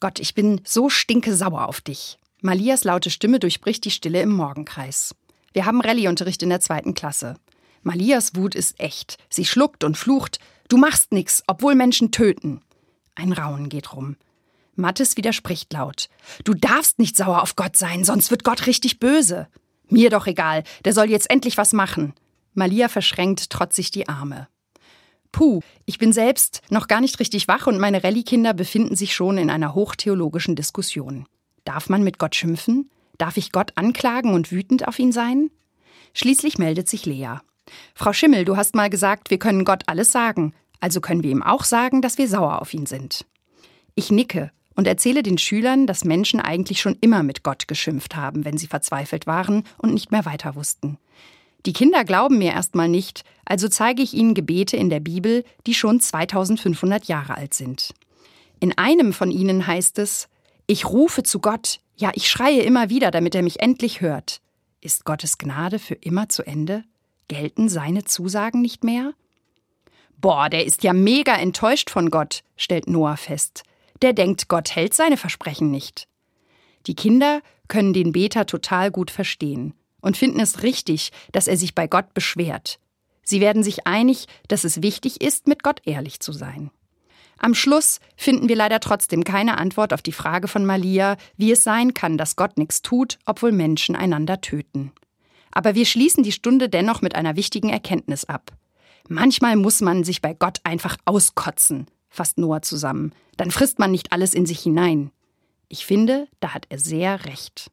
Gott, ich bin so stinke sauer auf dich. Malias laute Stimme durchbricht die Stille im Morgenkreis. Wir haben Rallyeunterricht in der zweiten Klasse. Malias Wut ist echt. Sie schluckt und flucht. Du machst nix, obwohl Menschen töten. Ein Raunen geht rum. Mattes widerspricht laut. Du darfst nicht sauer auf Gott sein, sonst wird Gott richtig böse. Mir doch egal, der soll jetzt endlich was machen. Malia verschränkt trotzig die Arme. Puh, ich bin selbst noch gar nicht richtig wach und meine Rallye-Kinder befinden sich schon in einer hochtheologischen Diskussion. Darf man mit Gott schimpfen? Darf ich Gott anklagen und wütend auf ihn sein? Schließlich meldet sich Lea. Frau Schimmel, du hast mal gesagt, wir können Gott alles sagen, also können wir ihm auch sagen, dass wir sauer auf ihn sind. Ich nicke und erzähle den Schülern, dass Menschen eigentlich schon immer mit Gott geschimpft haben, wenn sie verzweifelt waren und nicht mehr weiter wussten. Die Kinder glauben mir erstmal nicht, also zeige ich ihnen Gebete in der Bibel, die schon 2500 Jahre alt sind. In einem von ihnen heißt es, ich rufe zu Gott, ja, ich schreie immer wieder, damit er mich endlich hört. Ist Gottes Gnade für immer zu Ende? Gelten seine Zusagen nicht mehr? Boah, der ist ja mega enttäuscht von Gott, stellt Noah fest der denkt, Gott hält seine Versprechen nicht. Die Kinder können den Beter total gut verstehen und finden es richtig, dass er sich bei Gott beschwert. Sie werden sich einig, dass es wichtig ist, mit Gott ehrlich zu sein. Am Schluss finden wir leider trotzdem keine Antwort auf die Frage von Malia, wie es sein kann, dass Gott nichts tut, obwohl Menschen einander töten. Aber wir schließen die Stunde dennoch mit einer wichtigen Erkenntnis ab. Manchmal muss man sich bei Gott einfach auskotzen, fasst Noah zusammen. Dann frisst man nicht alles in sich hinein. Ich finde, da hat er sehr recht.